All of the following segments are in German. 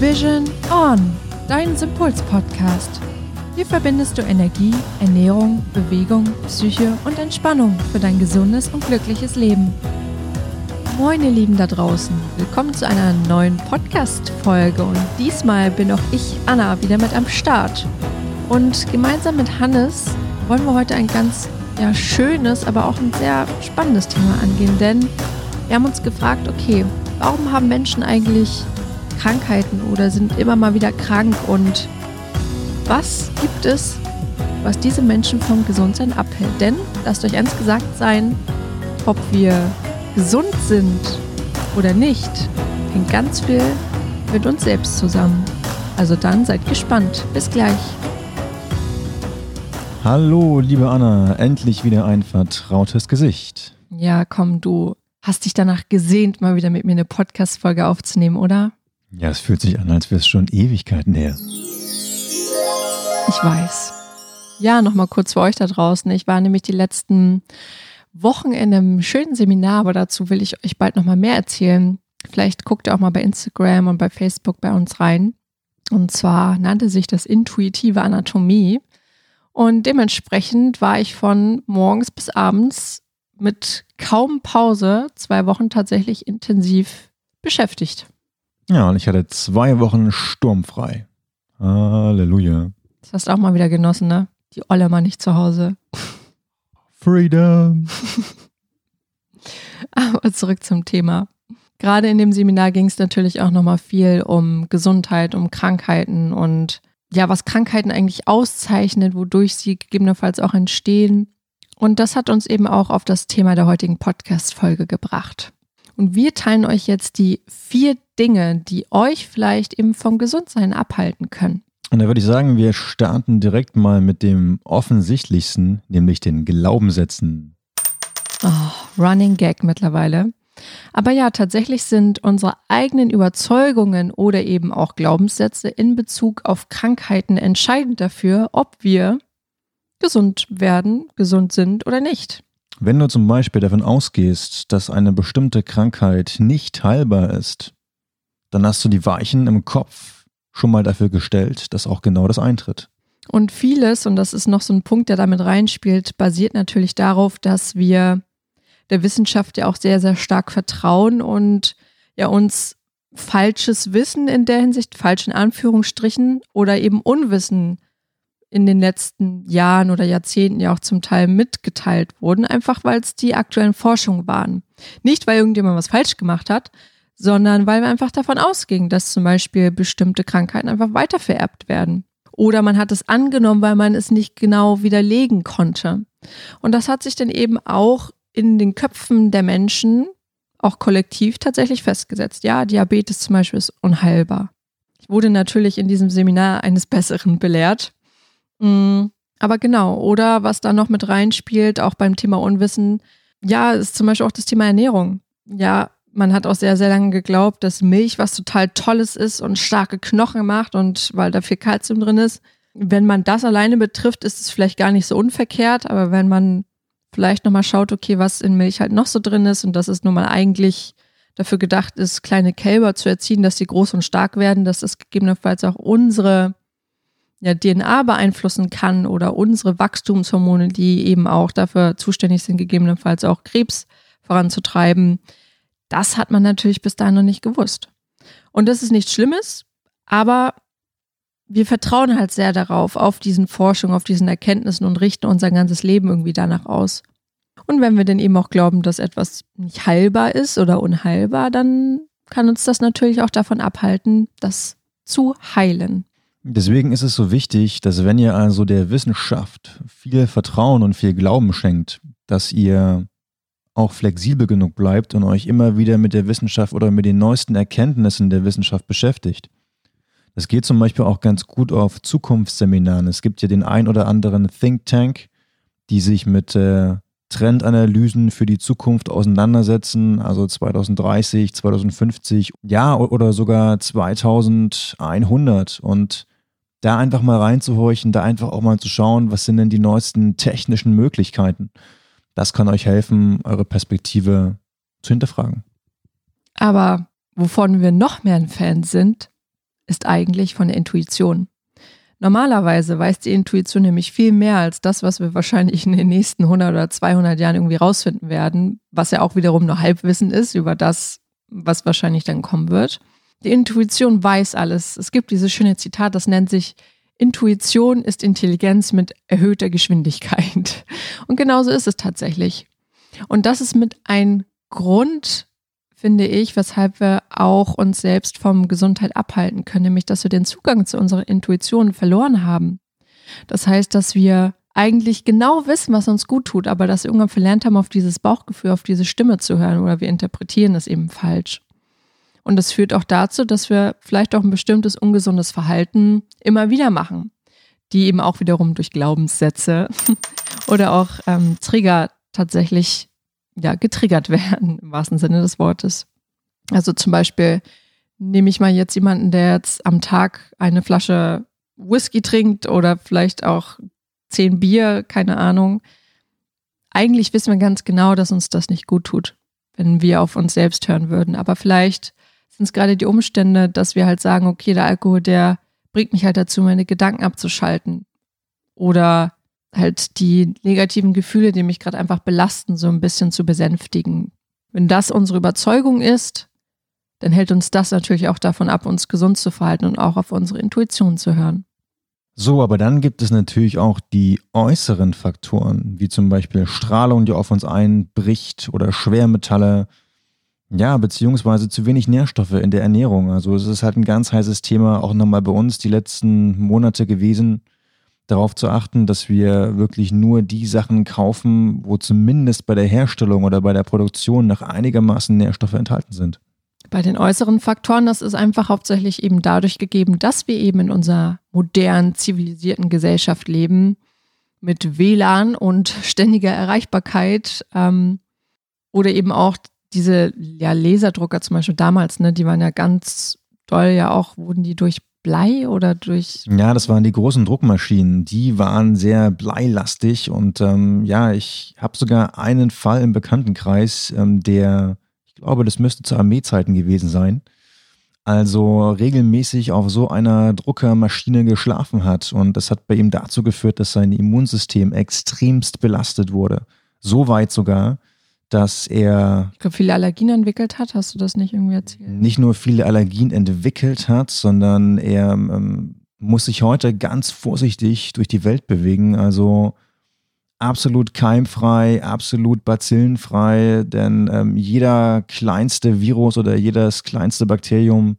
Vision On, dein Sympuls-Podcast. Hier verbindest du Energie, Ernährung, Bewegung, Psyche und Entspannung für dein gesundes und glückliches Leben. Moin ihr Lieben da draußen, willkommen zu einer neuen Podcast-Folge und diesmal bin auch ich, Anna, wieder mit am Start. Und gemeinsam mit Hannes wollen wir heute ein ganz ja, schönes, aber auch ein sehr spannendes Thema angehen, denn wir haben uns gefragt, okay, warum haben Menschen eigentlich Krankheiten oder sind immer mal wieder krank und was gibt es, was diese Menschen vom Gesundsein abhält? Denn, lasst euch eins gesagt sein, ob wir gesund sind oder nicht, hängt ganz viel mit uns selbst zusammen. Also dann seid gespannt. Bis gleich. Hallo, liebe Anna, endlich wieder ein vertrautes Gesicht. Ja, komm, du hast dich danach gesehnt, mal wieder mit mir eine Podcast-Folge aufzunehmen, oder? Ja, es fühlt sich an, als wäre es schon Ewigkeiten her. Ich weiß. Ja, nochmal kurz für euch da draußen. Ich war nämlich die letzten Wochen in einem schönen Seminar, aber dazu will ich euch bald nochmal mehr erzählen. Vielleicht guckt ihr auch mal bei Instagram und bei Facebook bei uns rein. Und zwar nannte sich das intuitive Anatomie. Und dementsprechend war ich von morgens bis abends mit kaum Pause zwei Wochen tatsächlich intensiv beschäftigt. Ja, und ich hatte zwei Wochen sturmfrei. Halleluja. Das hast du auch mal wieder genossen, ne? Die Olle mal nicht zu Hause. Freedom. Aber zurück zum Thema. Gerade in dem Seminar ging es natürlich auch nochmal viel um Gesundheit, um Krankheiten und ja, was Krankheiten eigentlich auszeichnet, wodurch sie gegebenenfalls auch entstehen. Und das hat uns eben auch auf das Thema der heutigen Podcast-Folge gebracht. Und wir teilen euch jetzt die vier Dinge, die euch vielleicht eben vom Gesundsein abhalten können. Und da würde ich sagen, wir starten direkt mal mit dem offensichtlichsten, nämlich den Glaubenssätzen. Oh, Running Gag mittlerweile. Aber ja, tatsächlich sind unsere eigenen Überzeugungen oder eben auch Glaubenssätze in Bezug auf Krankheiten entscheidend dafür, ob wir gesund werden, gesund sind oder nicht. Wenn du zum Beispiel davon ausgehst, dass eine bestimmte Krankheit nicht heilbar ist, dann hast du die Weichen im Kopf schon mal dafür gestellt, dass auch genau das eintritt. Und vieles, und das ist noch so ein Punkt, der damit reinspielt, basiert natürlich darauf, dass wir der Wissenschaft ja auch sehr, sehr stark vertrauen und ja uns falsches Wissen in der Hinsicht, falschen Anführungsstrichen oder eben Unwissen in den letzten Jahren oder Jahrzehnten ja auch zum Teil mitgeteilt wurden, einfach weil es die aktuellen Forschungen waren. Nicht, weil irgendjemand was falsch gemacht hat, sondern weil wir einfach davon ausgingen, dass zum Beispiel bestimmte Krankheiten einfach weitervererbt werden. Oder man hat es angenommen, weil man es nicht genau widerlegen konnte. Und das hat sich dann eben auch in den Köpfen der Menschen, auch kollektiv, tatsächlich festgesetzt. Ja, Diabetes zum Beispiel ist unheilbar. Ich wurde natürlich in diesem Seminar eines Besseren belehrt. Mhm. Aber genau, oder was da noch mit reinspielt, auch beim Thema Unwissen, ja, ist zum Beispiel auch das Thema Ernährung. Ja, man hat auch sehr, sehr lange geglaubt, dass Milch was total Tolles ist und starke Knochen macht und weil da viel Kalzium drin ist. Wenn man das alleine betrifft, ist es vielleicht gar nicht so unverkehrt, aber wenn man vielleicht nochmal schaut, okay, was in Milch halt noch so drin ist und dass es nun mal eigentlich dafür gedacht ist, kleine Kälber zu erziehen, dass sie groß und stark werden, dass das gegebenenfalls auch unsere ja, DNA beeinflussen kann oder unsere Wachstumshormone, die eben auch dafür zuständig sind, gegebenenfalls auch Krebs voranzutreiben. Das hat man natürlich bis dahin noch nicht gewusst. Und das ist nichts Schlimmes, aber wir vertrauen halt sehr darauf, auf diesen Forschungen, auf diesen Erkenntnissen und richten unser ganzes Leben irgendwie danach aus. Und wenn wir denn eben auch glauben, dass etwas nicht heilbar ist oder unheilbar, dann kann uns das natürlich auch davon abhalten, das zu heilen. Deswegen ist es so wichtig, dass wenn ihr also der Wissenschaft viel Vertrauen und viel Glauben schenkt, dass ihr auch flexibel genug bleibt und euch immer wieder mit der Wissenschaft oder mit den neuesten Erkenntnissen der Wissenschaft beschäftigt. Das geht zum Beispiel auch ganz gut auf Zukunftsseminaren. Es gibt ja den ein oder anderen Think Tank, die sich mit äh, Trendanalysen für die Zukunft auseinandersetzen, also 2030, 2050, ja, oder sogar 2100. Und da einfach mal reinzuhorchen, da einfach auch mal zu schauen, was sind denn die neuesten technischen Möglichkeiten. Das kann euch helfen, eure Perspektive zu hinterfragen. Aber wovon wir noch mehr ein Fan sind, ist eigentlich von der Intuition. Normalerweise weiß die Intuition nämlich viel mehr als das, was wir wahrscheinlich in den nächsten 100 oder 200 Jahren irgendwie rausfinden werden, was ja auch wiederum nur Halbwissen ist über das, was wahrscheinlich dann kommen wird. Die Intuition weiß alles. Es gibt dieses schöne Zitat, das nennt sich Intuition ist Intelligenz mit erhöhter Geschwindigkeit. Und genauso ist es tatsächlich. Und das ist mit ein Grund, finde ich, weshalb wir auch uns selbst vom Gesundheit abhalten können, nämlich dass wir den Zugang zu unserer Intuition verloren haben. Das heißt, dass wir eigentlich genau wissen, was uns gut tut, aber dass wir irgendwann verlernt haben, auf dieses Bauchgefühl, auf diese Stimme zu hören oder wir interpretieren es eben falsch. Und das führt auch dazu, dass wir vielleicht auch ein bestimmtes ungesundes Verhalten immer wieder machen, die eben auch wiederum durch Glaubenssätze oder auch ähm, Trigger tatsächlich ja, getriggert werden, im wahrsten Sinne des Wortes. Also zum Beispiel nehme ich mal jetzt jemanden, der jetzt am Tag eine Flasche Whisky trinkt oder vielleicht auch zehn Bier, keine Ahnung. Eigentlich wissen wir ganz genau, dass uns das nicht gut tut, wenn wir auf uns selbst hören würden. Aber vielleicht sind es gerade die Umstände, dass wir halt sagen, okay, der Alkohol, der bringt mich halt dazu, meine Gedanken abzuschalten. Oder halt die negativen Gefühle, die mich gerade einfach belasten, so ein bisschen zu besänftigen. Wenn das unsere Überzeugung ist, dann hält uns das natürlich auch davon ab, uns gesund zu verhalten und auch auf unsere Intuition zu hören. So, aber dann gibt es natürlich auch die äußeren Faktoren, wie zum Beispiel Strahlung, die auf uns einbricht oder Schwermetalle, ja, beziehungsweise zu wenig Nährstoffe in der Ernährung. Also es ist halt ein ganz heißes Thema, auch nochmal bei uns die letzten Monate gewesen darauf zu achten, dass wir wirklich nur die Sachen kaufen, wo zumindest bei der Herstellung oder bei der Produktion noch einigermaßen Nährstoffe enthalten sind. Bei den äußeren Faktoren, das ist einfach hauptsächlich eben dadurch gegeben, dass wir eben in unserer modernen, zivilisierten Gesellschaft leben, mit WLAN und ständiger Erreichbarkeit ähm, oder eben auch diese ja, Laserdrucker zum Beispiel damals, ne, die waren ja ganz doll, ja auch, wurden die durch Blei oder durch. Ja, das waren die großen Druckmaschinen. Die waren sehr bleilastig und ähm, ja, ich habe sogar einen Fall im Bekanntenkreis, ähm, der, ich glaube, das müsste zu Armeezeiten gewesen sein, also regelmäßig auf so einer Druckermaschine geschlafen hat und das hat bei ihm dazu geführt, dass sein Immunsystem extremst belastet wurde. So weit sogar, dass er. Ich glaube, viele Allergien entwickelt hat. Hast du das nicht irgendwie erzählt? Nicht nur viele Allergien entwickelt hat, sondern er ähm, muss sich heute ganz vorsichtig durch die Welt bewegen. Also absolut keimfrei, absolut bazillenfrei, denn ähm, jeder kleinste Virus oder jedes kleinste Bakterium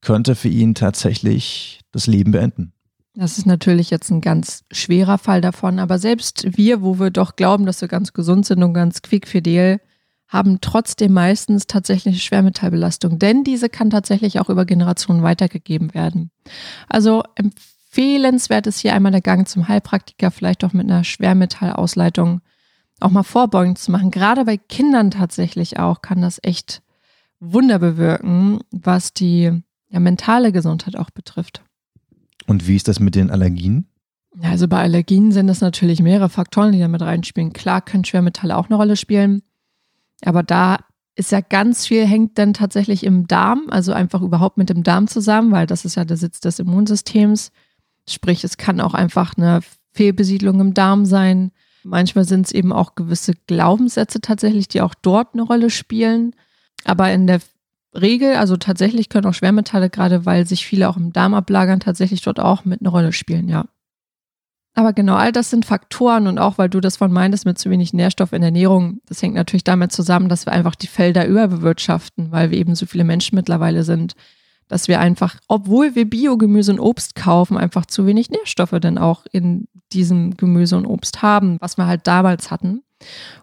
könnte für ihn tatsächlich das Leben beenden. Das ist natürlich jetzt ein ganz schwerer Fall davon, aber selbst wir, wo wir doch glauben, dass wir ganz gesund sind und ganz quickfidel, haben trotzdem meistens tatsächlich Schwermetallbelastung, denn diese kann tatsächlich auch über Generationen weitergegeben werden. Also empfehlenswert ist hier einmal der Gang zum Heilpraktiker, vielleicht auch mit einer Schwermetallausleitung auch mal vorbeugend zu machen. Gerade bei Kindern tatsächlich auch kann das echt Wunder bewirken, was die ja, mentale Gesundheit auch betrifft. Und wie ist das mit den Allergien? Also bei Allergien sind es natürlich mehrere Faktoren, die da mit reinspielen. Klar können Schwermetalle auch eine Rolle spielen, aber da ist ja ganz viel, hängt dann tatsächlich im Darm, also einfach überhaupt mit dem Darm zusammen, weil das ist ja der Sitz des Immunsystems. Sprich, es kann auch einfach eine Fehlbesiedlung im Darm sein. Manchmal sind es eben auch gewisse Glaubenssätze tatsächlich, die auch dort eine Rolle spielen. Aber in der Regel, also tatsächlich können auch Schwermetalle, gerade weil sich viele auch im Darm ablagern, tatsächlich dort auch mit eine Rolle spielen, ja. Aber genau, all das sind Faktoren und auch weil du das von meintest mit zu wenig Nährstoff in der Ernährung, das hängt natürlich damit zusammen, dass wir einfach die Felder überbewirtschaften, weil wir eben so viele Menschen mittlerweile sind, dass wir einfach, obwohl wir Biogemüse und Obst kaufen, einfach zu wenig Nährstoffe dann auch in diesem Gemüse und Obst haben, was wir halt damals hatten.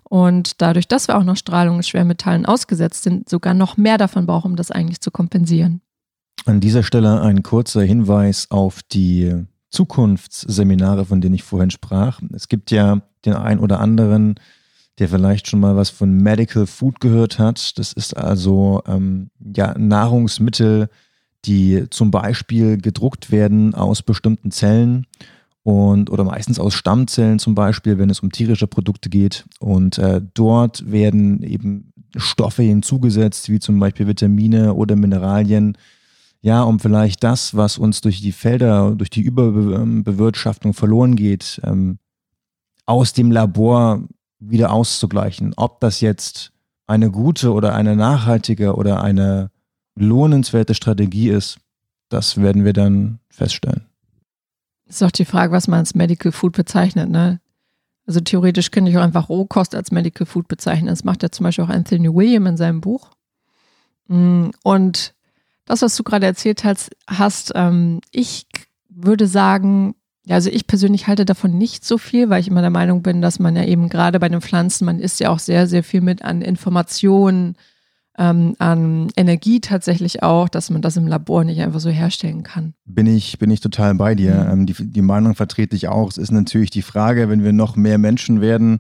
Und dadurch, dass wir auch noch Strahlung und Schwermetallen ausgesetzt sind, sogar noch mehr davon brauchen, um das eigentlich zu kompensieren. An dieser Stelle ein kurzer Hinweis auf die Zukunftsseminare, von denen ich vorhin sprach. Es gibt ja den einen oder anderen, der vielleicht schon mal was von Medical Food gehört hat. Das ist also ähm, ja, Nahrungsmittel, die zum Beispiel gedruckt werden aus bestimmten Zellen und oder meistens aus Stammzellen zum Beispiel, wenn es um tierische Produkte geht. Und äh, dort werden eben Stoffe hinzugesetzt, wie zum Beispiel Vitamine oder Mineralien, ja, um vielleicht das, was uns durch die Felder, durch die Überbewirtschaftung verloren geht, ähm, aus dem Labor wieder auszugleichen. Ob das jetzt eine gute oder eine nachhaltige oder eine lohnenswerte Strategie ist, das werden wir dann feststellen. Ist auch die Frage, was man als Medical Food bezeichnet. Ne? Also theoretisch könnte ich auch einfach Rohkost als Medical Food bezeichnen. Das macht ja zum Beispiel auch Anthony William in seinem Buch. Mm, und das, was du gerade erzählt hast, hast ähm, ich würde sagen, ja, also ich persönlich halte davon nicht so viel, weil ich immer der Meinung bin, dass man ja eben gerade bei den Pflanzen, man isst ja auch sehr, sehr viel mit an Informationen, ähm, an Energie tatsächlich auch, dass man das im Labor nicht einfach so herstellen kann. Bin ich, bin ich total bei dir. Mhm. Ähm, die, die Meinung vertrete ich auch. Es ist natürlich die Frage, wenn wir noch mehr Menschen werden,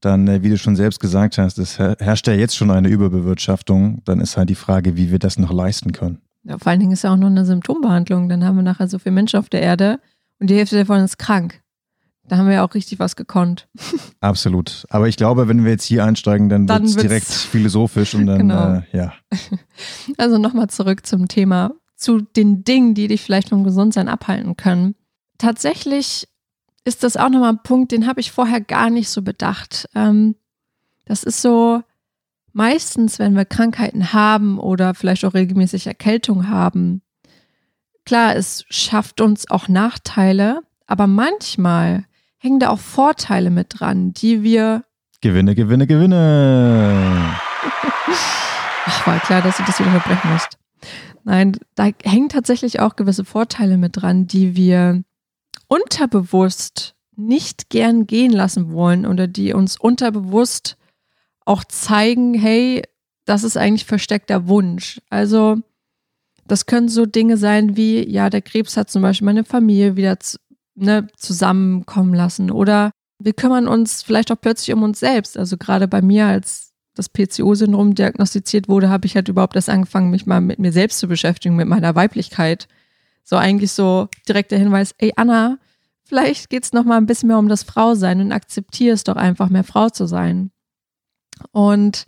dann, äh, wie du schon selbst gesagt hast, es herrscht ja jetzt schon eine Überbewirtschaftung. Dann ist halt die Frage, wie wir das noch leisten können. Ja, vor allen Dingen ist ja auch noch eine Symptombehandlung. Dann haben wir nachher so viele Menschen auf der Erde und die Hälfte davon ist krank. Da haben wir ja auch richtig was gekonnt. Absolut. Aber ich glaube, wenn wir jetzt hier einsteigen, dann, dann wird es direkt philosophisch und dann, genau. äh, ja. Also nochmal zurück zum Thema, zu den Dingen, die dich vielleicht vom Gesundsein abhalten können. Tatsächlich ist das auch nochmal ein Punkt, den habe ich vorher gar nicht so bedacht. Ähm, das ist so, meistens, wenn wir Krankheiten haben oder vielleicht auch regelmäßig Erkältung haben, klar, es schafft uns auch Nachteile, aber manchmal hängen da auch Vorteile mit dran, die wir. Gewinne, Gewinne, Gewinne. Ach, war klar, dass du das wieder unterbrechen musst. Nein, da hängen tatsächlich auch gewisse Vorteile mit dran, die wir unterbewusst nicht gern gehen lassen wollen oder die uns unterbewusst auch zeigen, hey, das ist eigentlich versteckter Wunsch. Also das können so Dinge sein wie, ja, der Krebs hat zum Beispiel meine Familie wieder ne, zusammenkommen lassen. Oder wir kümmern uns vielleicht auch plötzlich um uns selbst. Also gerade bei mir, als das PCO-Syndrom diagnostiziert wurde, habe ich halt überhaupt erst angefangen, mich mal mit mir selbst zu beschäftigen, mit meiner Weiblichkeit. So eigentlich so direkt der Hinweis, ey Anna, vielleicht geht es noch mal ein bisschen mehr um das Frausein und akzeptiere es doch einfach, mehr Frau zu sein. Und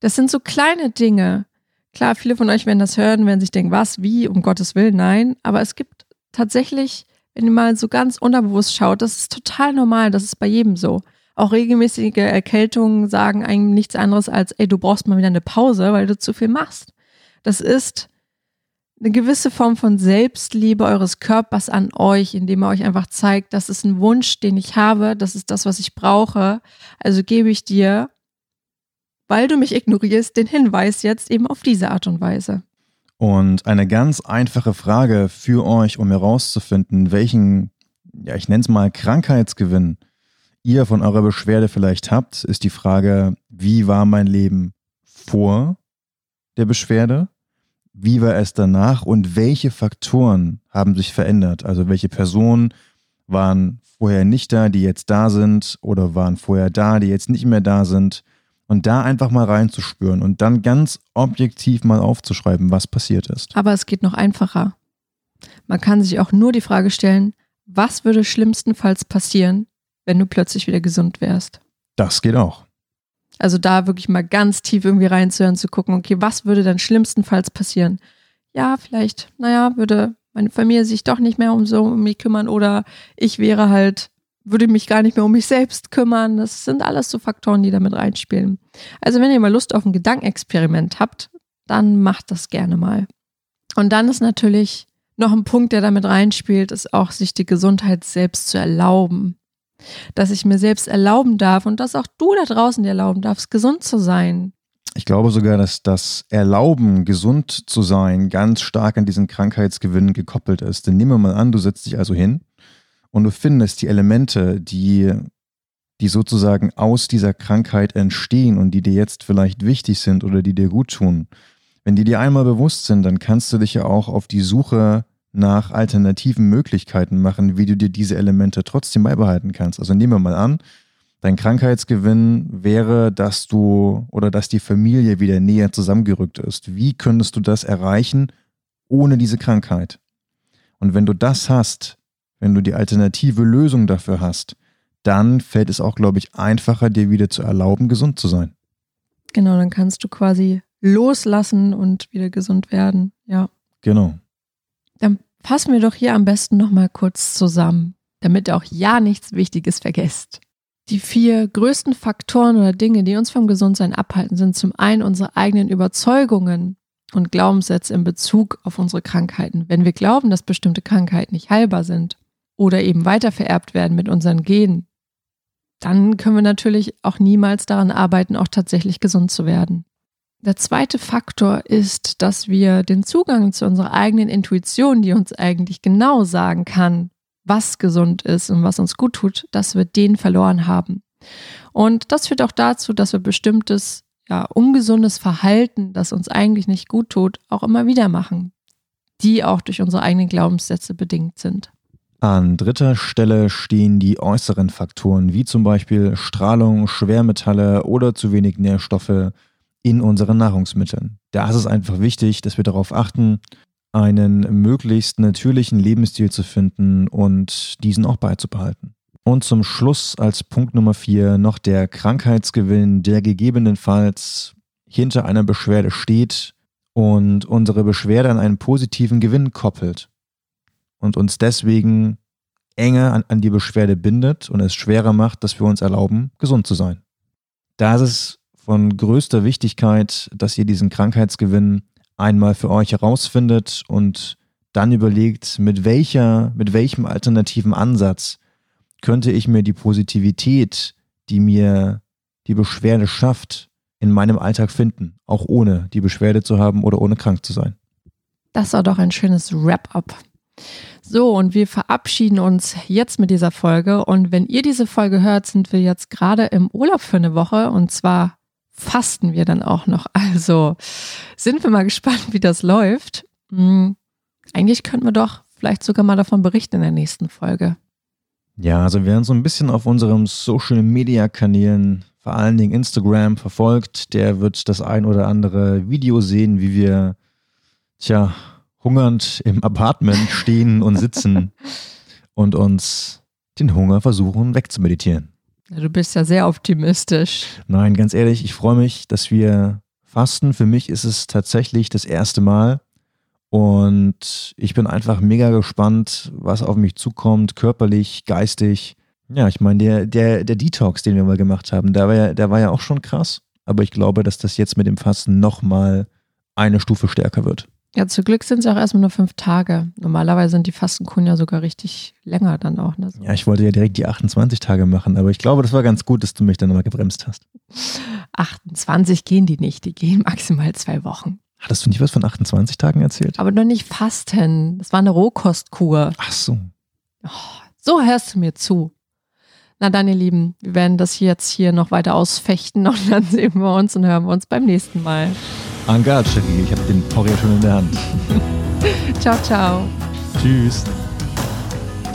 das sind so kleine Dinge. Klar, viele von euch werden das hören, werden sich denken, was, wie, um Gottes Willen, nein. Aber es gibt tatsächlich wenn ihr mal so ganz unterbewusst schaut, das ist total normal, das ist bei jedem so. Auch regelmäßige Erkältungen sagen eigentlich nichts anderes als, ey, du brauchst mal wieder eine Pause, weil du zu viel machst. Das ist eine gewisse Form von Selbstliebe eures Körpers an euch, indem er euch einfach zeigt, das ist ein Wunsch, den ich habe, das ist das, was ich brauche. Also gebe ich dir, weil du mich ignorierst, den Hinweis jetzt eben auf diese Art und Weise. Und eine ganz einfache Frage für euch, um herauszufinden, welchen, ja, ich nenne es mal Krankheitsgewinn ihr von eurer Beschwerde vielleicht habt, ist die Frage, wie war mein Leben vor der Beschwerde? Wie war es danach und welche Faktoren haben sich verändert? Also welche Personen waren vorher nicht da, die jetzt da sind oder waren vorher da, die jetzt nicht mehr da sind? Und da einfach mal reinzuspüren und dann ganz objektiv mal aufzuschreiben, was passiert ist. Aber es geht noch einfacher. Man kann sich auch nur die Frage stellen, was würde schlimmstenfalls passieren, wenn du plötzlich wieder gesund wärst? Das geht auch. Also da wirklich mal ganz tief irgendwie reinzuhören, zu gucken, okay, was würde dann schlimmstenfalls passieren? Ja, vielleicht, naja, würde meine Familie sich doch nicht mehr um so um mich kümmern oder ich wäre halt würde mich gar nicht mehr um mich selbst kümmern. Das sind alles so Faktoren, die damit reinspielen. Also wenn ihr mal Lust auf ein Gedankenexperiment habt, dann macht das gerne mal. Und dann ist natürlich noch ein Punkt, der damit reinspielt, ist auch sich die Gesundheit selbst zu erlauben. Dass ich mir selbst erlauben darf und dass auch du da draußen dir erlauben darfst, gesund zu sein. Ich glaube sogar, dass das Erlauben, gesund zu sein, ganz stark an diesen Krankheitsgewinn gekoppelt ist. Denn nehmen wir mal an, du setzt dich also hin und du findest die Elemente, die, die sozusagen aus dieser Krankheit entstehen und die dir jetzt vielleicht wichtig sind oder die dir gut tun, wenn die dir einmal bewusst sind, dann kannst du dich ja auch auf die Suche nach alternativen Möglichkeiten machen, wie du dir diese Elemente trotzdem beibehalten kannst. Also nehmen wir mal an, dein Krankheitsgewinn wäre, dass du oder dass die Familie wieder näher zusammengerückt ist. Wie könntest du das erreichen ohne diese Krankheit? Und wenn du das hast, wenn du die alternative Lösung dafür hast, dann fällt es auch, glaube ich, einfacher, dir wieder zu erlauben, gesund zu sein. Genau, dann kannst du quasi loslassen und wieder gesund werden, ja. Genau. Dann fassen wir doch hier am besten nochmal kurz zusammen, damit ihr auch ja nichts Wichtiges vergesst. Die vier größten Faktoren oder Dinge, die uns vom Gesundsein abhalten, sind zum einen unsere eigenen Überzeugungen und Glaubenssätze in Bezug auf unsere Krankheiten. Wenn wir glauben, dass bestimmte Krankheiten nicht heilbar sind oder eben weitervererbt werden mit unseren Genen, dann können wir natürlich auch niemals daran arbeiten, auch tatsächlich gesund zu werden. Der zweite Faktor ist, dass wir den Zugang zu unserer eigenen Intuition, die uns eigentlich genau sagen kann, was gesund ist und was uns gut tut, dass wir den verloren haben. Und das führt auch dazu, dass wir bestimmtes, ja, ungesundes Verhalten, das uns eigentlich nicht gut tut, auch immer wieder machen, die auch durch unsere eigenen Glaubenssätze bedingt sind. An dritter Stelle stehen die äußeren Faktoren, wie zum Beispiel Strahlung, Schwermetalle oder zu wenig Nährstoffe in unseren Nahrungsmitteln. Da ist es einfach wichtig, dass wir darauf achten, einen möglichst natürlichen Lebensstil zu finden und diesen auch beizubehalten. Und zum Schluss als Punkt Nummer vier noch der Krankheitsgewinn, der gegebenenfalls hinter einer Beschwerde steht und unsere Beschwerde an einen positiven Gewinn koppelt und uns deswegen enger an, an die Beschwerde bindet und es schwerer macht, dass wir uns erlauben, gesund zu sein. Da ist es von größter Wichtigkeit, dass ihr diesen Krankheitsgewinn einmal für euch herausfindet und dann überlegt, mit welcher, mit welchem alternativen Ansatz könnte ich mir die Positivität, die mir die Beschwerde schafft, in meinem Alltag finden, auch ohne die Beschwerde zu haben oder ohne krank zu sein. Das war doch ein schönes Wrap-up. So, und wir verabschieden uns jetzt mit dieser Folge. Und wenn ihr diese Folge hört, sind wir jetzt gerade im Urlaub für eine Woche. Und zwar fasten wir dann auch noch. Also sind wir mal gespannt, wie das läuft. Hm, eigentlich könnten wir doch vielleicht sogar mal davon berichten in der nächsten Folge. Ja, also wer uns so ein bisschen auf unseren Social Media Kanälen, vor allen Dingen Instagram, verfolgt, der wird das ein oder andere Video sehen, wie wir, tja, hungernd im Apartment stehen und sitzen und uns den Hunger versuchen wegzumeditieren. Du bist ja sehr optimistisch. Nein, ganz ehrlich, ich freue mich, dass wir fasten. Für mich ist es tatsächlich das erste Mal. Und ich bin einfach mega gespannt, was auf mich zukommt, körperlich, geistig. Ja, ich meine, der, der, der Detox, den wir mal gemacht haben, der war, ja, der war ja auch schon krass. Aber ich glaube, dass das jetzt mit dem Fasten nochmal eine Stufe stärker wird. Ja, zu Glück sind es auch erstmal nur fünf Tage. Normalerweise sind die Fastenkuren ja sogar richtig länger dann auch. Ne? Ja, ich wollte ja direkt die 28 Tage machen, aber ich glaube, das war ganz gut, dass du mich dann nochmal gebremst hast. 28 gehen die nicht, die gehen maximal zwei Wochen. Hattest du nicht was von 28 Tagen erzählt? Aber noch nicht Fasten. Das war eine Rohkostkur. Ach so. Oh, so hörst du mir zu. Na dann, ihr Lieben, wir werden das jetzt hier noch weiter ausfechten und dann sehen wir uns und hören wir uns beim nächsten Mal. Engage, ich habe den Porree schon in der Hand. ciao, ciao. Tschüss.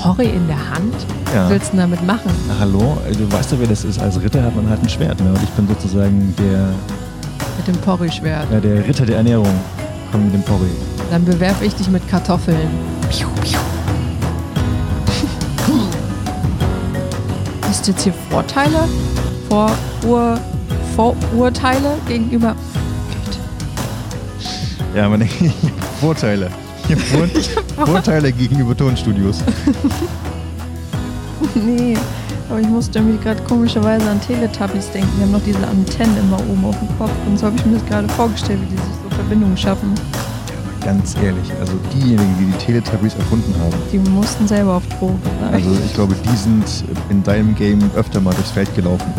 Porree in der Hand? Ja. Was willst du damit machen? Na, hallo, du weißt doch, wer das ist. Als Ritter hat man halt ein Schwert. Ne? Und ich bin sozusagen der. Mit dem Porree-Schwert. Ja, der Ritter der Ernährung. Komm mit dem Porree. Dann bewerfe ich dich mit Kartoffeln. Piu, piu. Hast du jetzt hier Vorteile? Vor Ur Vorurteile gegenüber ja, aber ich habe Vorteile. Ich habe Vorteile gegenüber Tonstudios. nee, aber ich musste irgendwie gerade komischerweise an Teletubbies denken. Die haben noch diese Antennen immer oben auf dem Kopf. Und so habe ich mir das gerade vorgestellt, wie die sich so Verbindungen schaffen. Ganz ehrlich, also diejenigen, die die Teletubbies erfunden haben. Die mussten selber auf Drogen. Also ich glaube, die sind in deinem Game öfter mal durchs Feld gelaufen.